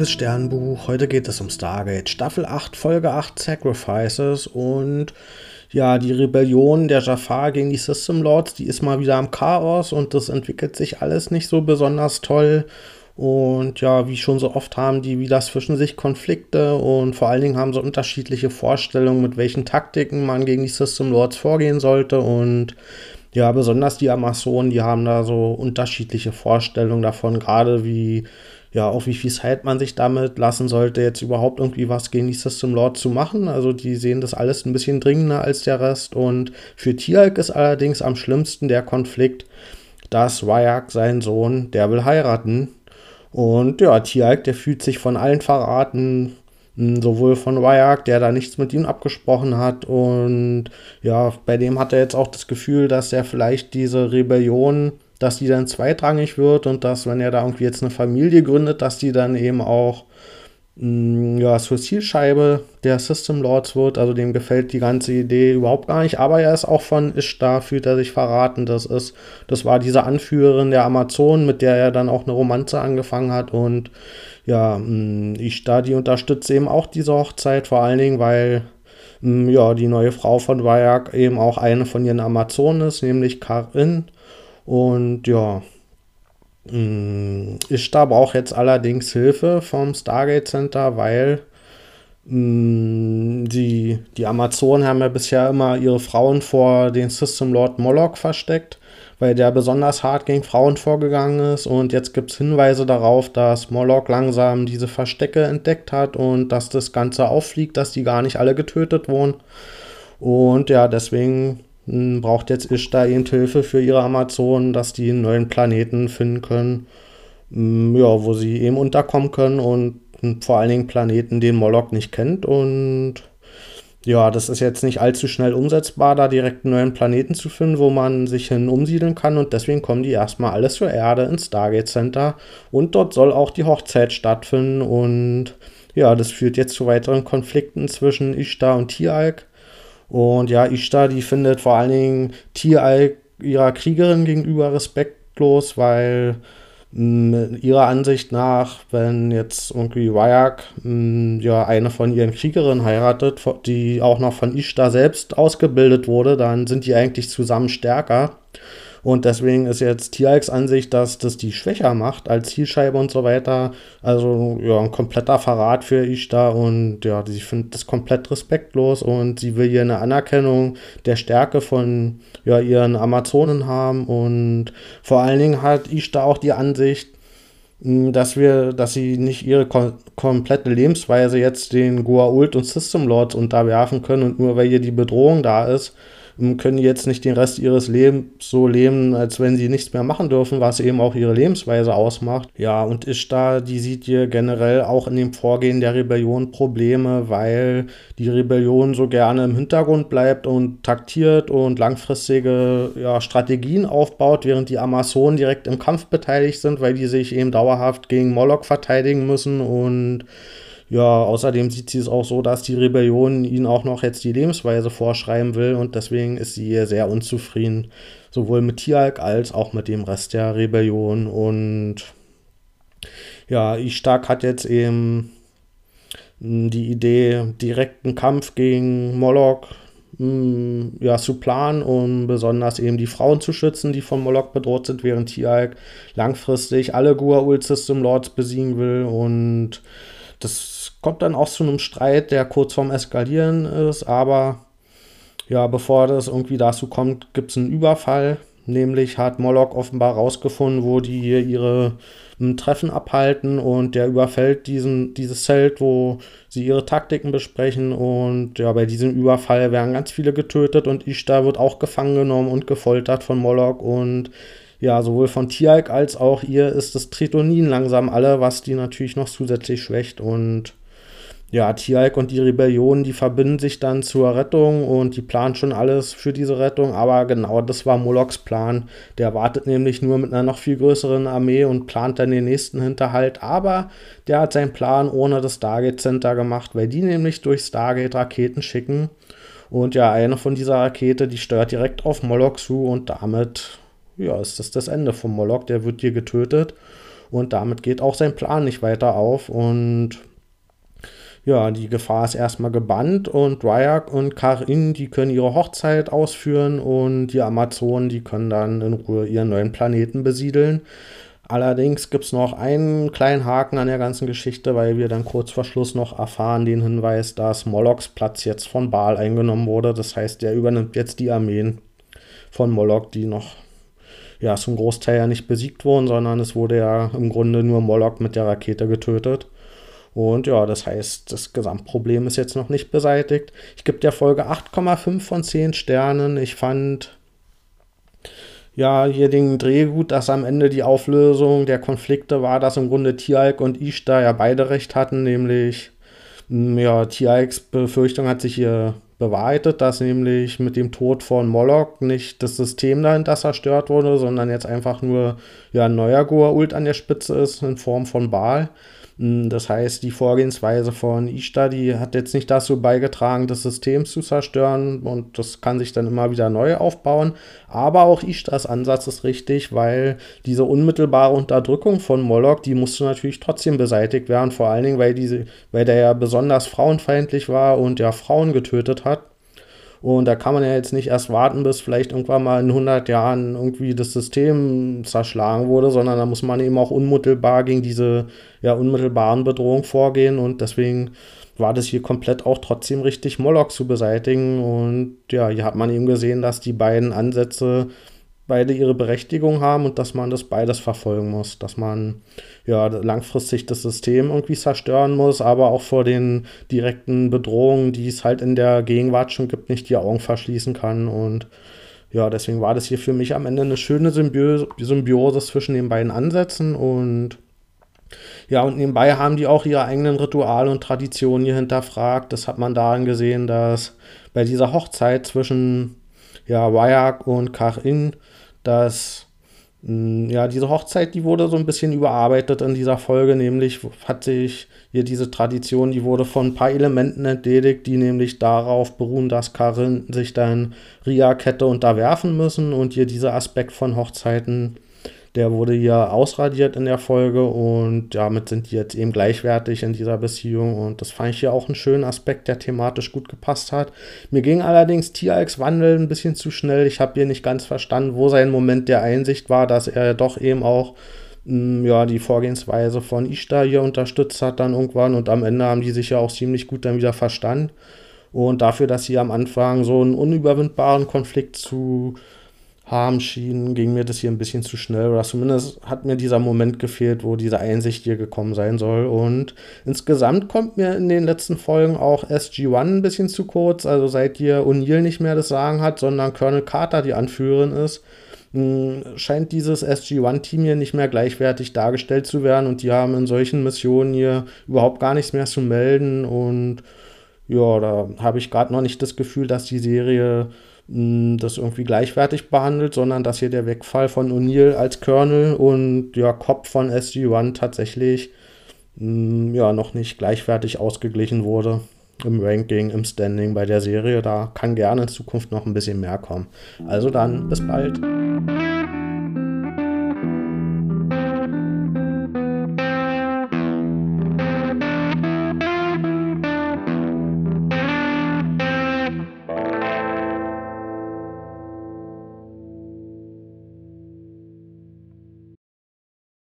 liebes Sternbuch. Heute geht es um Stargate Staffel 8, Folge 8 Sacrifices und ja, die Rebellion der Jafar gegen die System Lords, die ist mal wieder am Chaos und das entwickelt sich alles nicht so besonders toll. Und ja, wie schon so oft haben die wieder zwischen sich Konflikte und vor allen Dingen haben sie unterschiedliche Vorstellungen, mit welchen Taktiken man gegen die System Lords vorgehen sollte. Und ja, besonders die Amazonen, die haben da so unterschiedliche Vorstellungen davon, gerade wie ja, auch wie viel Zeit man sich damit lassen sollte, jetzt überhaupt irgendwie was gegen die System Lord zu machen. Also die sehen das alles ein bisschen dringender als der Rest. Und für Tialk ist allerdings am schlimmsten der Konflikt, dass Wyak, sein Sohn, der will heiraten. Und ja, Tialk, der fühlt sich von allen verraten, hm, sowohl von Wyak, der da nichts mit ihm abgesprochen hat. Und ja, bei dem hat er jetzt auch das Gefühl, dass er vielleicht diese Rebellion dass die dann zweitrangig wird und dass, wenn er da irgendwie jetzt eine Familie gründet, dass die dann eben auch mh, mm, ja, zur Zielscheibe der System Lords wird. Also dem gefällt die ganze Idee überhaupt gar nicht. Aber er ist auch von Ishtar, fühlt er sich verraten. Das ist, das war diese Anführerin der Amazonen, mit der er dann auch eine Romanze angefangen hat. Und ja, mh, mm, Ishtar, die unterstützt eben auch diese Hochzeit, vor allen Dingen, weil mm, ja, die neue Frau von Vayak eben auch eine von ihren Amazonen ist, nämlich Karin. Und ja, mm, ich da brauche jetzt allerdings Hilfe vom Stargate Center, weil mm, die, die Amazonen haben ja bisher immer ihre Frauen vor den System Lord Moloch versteckt, weil der besonders hart gegen Frauen vorgegangen ist. Und jetzt gibt es Hinweise darauf, dass Moloch langsam diese Verstecke entdeckt hat und dass das Ganze auffliegt, dass die gar nicht alle getötet wurden. Und ja, deswegen braucht jetzt Ishtar eben Hilfe für ihre Amazonen, dass die einen neuen Planeten finden können, mm, ja, wo sie eben unterkommen können und vor allen Dingen Planeten, den Moloch nicht kennt. Und ja, das ist jetzt nicht allzu schnell umsetzbar, da direkt einen neuen Planeten zu finden, wo man sich hin umsiedeln kann. Und deswegen kommen die erstmal alles zur Erde ins Stargate Center. Und dort soll auch die Hochzeit stattfinden. Und ja, das führt jetzt zu weiteren Konflikten zwischen Ishtar und Tialk. Und ja, Ishtar, die findet vor allen Dingen Tial ihrer Kriegerin gegenüber respektlos, weil mh, mm, ihrer Ansicht nach, wenn jetzt irgendwie Wyak mm, ja eine von ihren Kriegerinnen heiratet, die auch noch von Ishtar selbst ausgebildet wurde, dann sind die eigentlich zusammen stärker. Und deswegen ist jetzt Tierx Ansicht, dass das die schwächer macht als Zielscheibe und so weiter. Also ja, ein kompletter Verrat für Ishtar und ja, sie findet das komplett respektlos und sie will hier eine Anerkennung der Stärke von ja, ihren Amazonen haben und vor allen Dingen hat Ishtar auch die Ansicht, hm, dass wir, dass sie nicht ihre kom komplette Lebensweise jetzt den Goa'uld und System Lords unterwerfen können und nur weil hier die Bedrohung da ist, können jetzt nicht den Rest ihres Lebens so leben, als wenn sie nichts mehr machen dürfen, was eben auch ihre Lebensweise ausmacht. Ja, und Ishtar, die sieht hier generell auch in dem Vorgehen der Rebellion Probleme, weil die Rebellion so gerne im Hintergrund bleibt und taktiert und langfristige ja, Strategien aufbaut, während die Amazonen direkt im Kampf beteiligt sind, weil die sich eben dauerhaft gegen Moloch verteidigen müssen und ja, außerdem sieht sie es auch so, dass die Rebellion ihnen auch noch jetzt die Lebensweise vorschreiben will und deswegen ist sie sehr unzufrieden, sowohl mit Tialk als auch mit dem Rest der Rebellion. Und ja, Ishtak hat jetzt eben die Idee, direkten Kampf gegen Moloch hm, ja, zu planen, um besonders eben die Frauen zu schützen, die von Moloch bedroht sind, während Tialk langfristig alle Gua'uld System Lords besiegen will. Und das kommt dann auch zu einem Streit, der kurz vorm Eskalieren ist, aber ja, bevor das irgendwie dazu kommt, gibt es einen Überfall. Nämlich hat Moloch offenbar rausgefunden, wo die hier ihre hm, Treffen abhalten und der überfällt diesen, dieses Zelt, wo sie ihre Taktiken besprechen. Und ja, bei diesem Überfall werden ganz viele getötet und Ishtar wird auch gefangen genommen und gefoltert von Moloch. Und ja, sowohl von Tialk als auch ihr ist das Tritonin langsam alle, was die natürlich noch zusätzlich schwächt. Und ja, Tialk und die Rebellion, die verbinden sich dann zur Rettung und die planen schon alles für diese Rettung, aber genau das war Molochs Plan. Der wartet nämlich nur mit einer noch viel größeren Armee und plant dann den nächsten Hinterhalt, aber der hat seinen Plan ohne das Stargate Center gemacht, weil die nämlich durch Stargate Raketen schicken. Und ja, eine von dieser Rakete, die steuert direkt auf Moloch zu und damit ja, ist das das Ende von Moloch, der wird hier getötet. Und damit geht auch sein Plan nicht weiter auf. Und ja, die Gefahr ist erstmal gebannt und Ryak und Karin, die können ihre Hochzeit ausführen und die Amazonen, die können dann in Ruhe ihren neuen Planeten besiedeln. Allerdings gibt es noch einen kleinen Haken an der ganzen Geschichte, weil wir dann kurz vor Schluss noch erfahren den Hinweis, dass Molochs Platz jetzt von Baal eingenommen wurde. Das heißt, er übernimmt jetzt die Armeen von Moloch, die noch ja zum Großteil ja nicht besiegt wurden, sondern es wurde ja im Grunde nur Moloch mit der Rakete getötet. Und ja, das heißt, das Gesamtproblem ist jetzt noch nicht beseitigt. Ich gebe der Folge 8,5 von 10 Sternen. Ich fand ja, hier den Drehgut, dass am Ende die Auflösung der Konflikte war, dass im Grunde Tialk und Ishtar ja beide recht hatten, nämlich, ja, Tialks Befürchtung hat sich hier bewahrheitet, dass nämlich mit dem Tod von Moloch nicht das System dahinter zerstört wurde, sondern jetzt einfach nur ja, ein neuer Goa'uld an der Spitze ist in Form von Baal. Hm, das heißt, die Vorgehensweise von die hat jetzt nicht dazu beigetragen, das System zu zerstören und das kann sich dann immer wieder neu aufbauen. Aber auch Ishtars Ansatz ist richtig, weil diese unmittelbare Unterdrückung von Moloch, die musste natürlich trotzdem beseitigt werden, vor allen Dingen, weil, diese, weil der ja besonders frauenfeindlich war und ja Frauen getötet hat. Und da kann man ja jetzt nicht erst warten, bis vielleicht irgendwann mal in 100 Jahren irgendwie das System zerschlagen wurde, sondern da muss man eben auch unmittelbar gegen diese ja, unmittelbaren Bedrohungen vorgehen. Und deswegen war das hier komplett auch trotzdem richtig, Moloch zu beseitigen. Und ja, hier hat man eben gesehen, dass die beiden Ansätze beide ihre Berechtigung haben und dass man das beides verfolgen muss, dass man ja langfristig das System irgendwie zerstören muss, aber auch vor den direkten Bedrohungen, die es halt in der Gegenwart schon gibt, nicht die Augen verschließen kann. Und ja, deswegen war das hier für mich am Ende eine schöne Symbiose, Symbiose zwischen den beiden Ansätzen. Und ja, und nebenbei haben die auch ihre eigenen Rituale und Traditionen hier hinterfragt. Das hat man daran gesehen, dass bei dieser Hochzeit zwischen ja, Wayak und Karin dass hm, ja, diese Hochzeit, die wurde so ein bisschen überarbeitet in dieser Folge, nämlich hat sich hier diese Tradition, die wurde von ein paar Elementen entledigt, die nämlich darauf beruhen, dass Karin sich dann Riak hätte unterwerfen müssen und hier dieser Aspekt von Hochzeiten der wurde hier ausradiert in der Folge und damit sind die jetzt eben gleichwertig in dieser Beziehung. Und das fand ich hier auch einen schönen Aspekt, der thematisch gut gepasst hat. Mir ging allerdings Tieralks Wandel ein bisschen zu schnell. Ich habe hier nicht ganz verstanden, wo sein Moment der Einsicht war, dass er doch eben auch mm, ja, die Vorgehensweise von Ishtar hier unterstützt hat dann irgendwann und am Ende haben die sich ja auch ziemlich gut dann wieder verstanden. Und dafür, dass sie am Anfang so einen unüberwindbaren Konflikt zu haben schienen, ging mir das hier ein bisschen zu schnell. Oder zumindest hat mir dieser Moment gefehlt, wo diese Einsicht hier gekommen sein soll. Und insgesamt kommt mir in den letzten Folgen auch SG-1 ein bisschen zu kurz. Also seit hier O'Neill nicht mehr das Sagen hat, sondern Colonel Carter die Anführerin ist, hm, scheint dieses SG-1-Team hier nicht mehr gleichwertig dargestellt zu werden. Und die haben in solchen Missionen hier überhaupt gar nichts mehr zu melden. Und ja, da habe ich gerade noch nicht das Gefühl, dass die Serie das irgendwie gleichwertig behandelt, sondern dass hier der Wegfall von O'Neill als Colonel und ja, Kopf von SG-1 tatsächlich ja, noch nicht gleichwertig ausgeglichen wurde im Ranking, im Standing bei der Serie. Da kann gerne in Zukunft noch ein bisschen mehr kommen. Also dann, bis bald.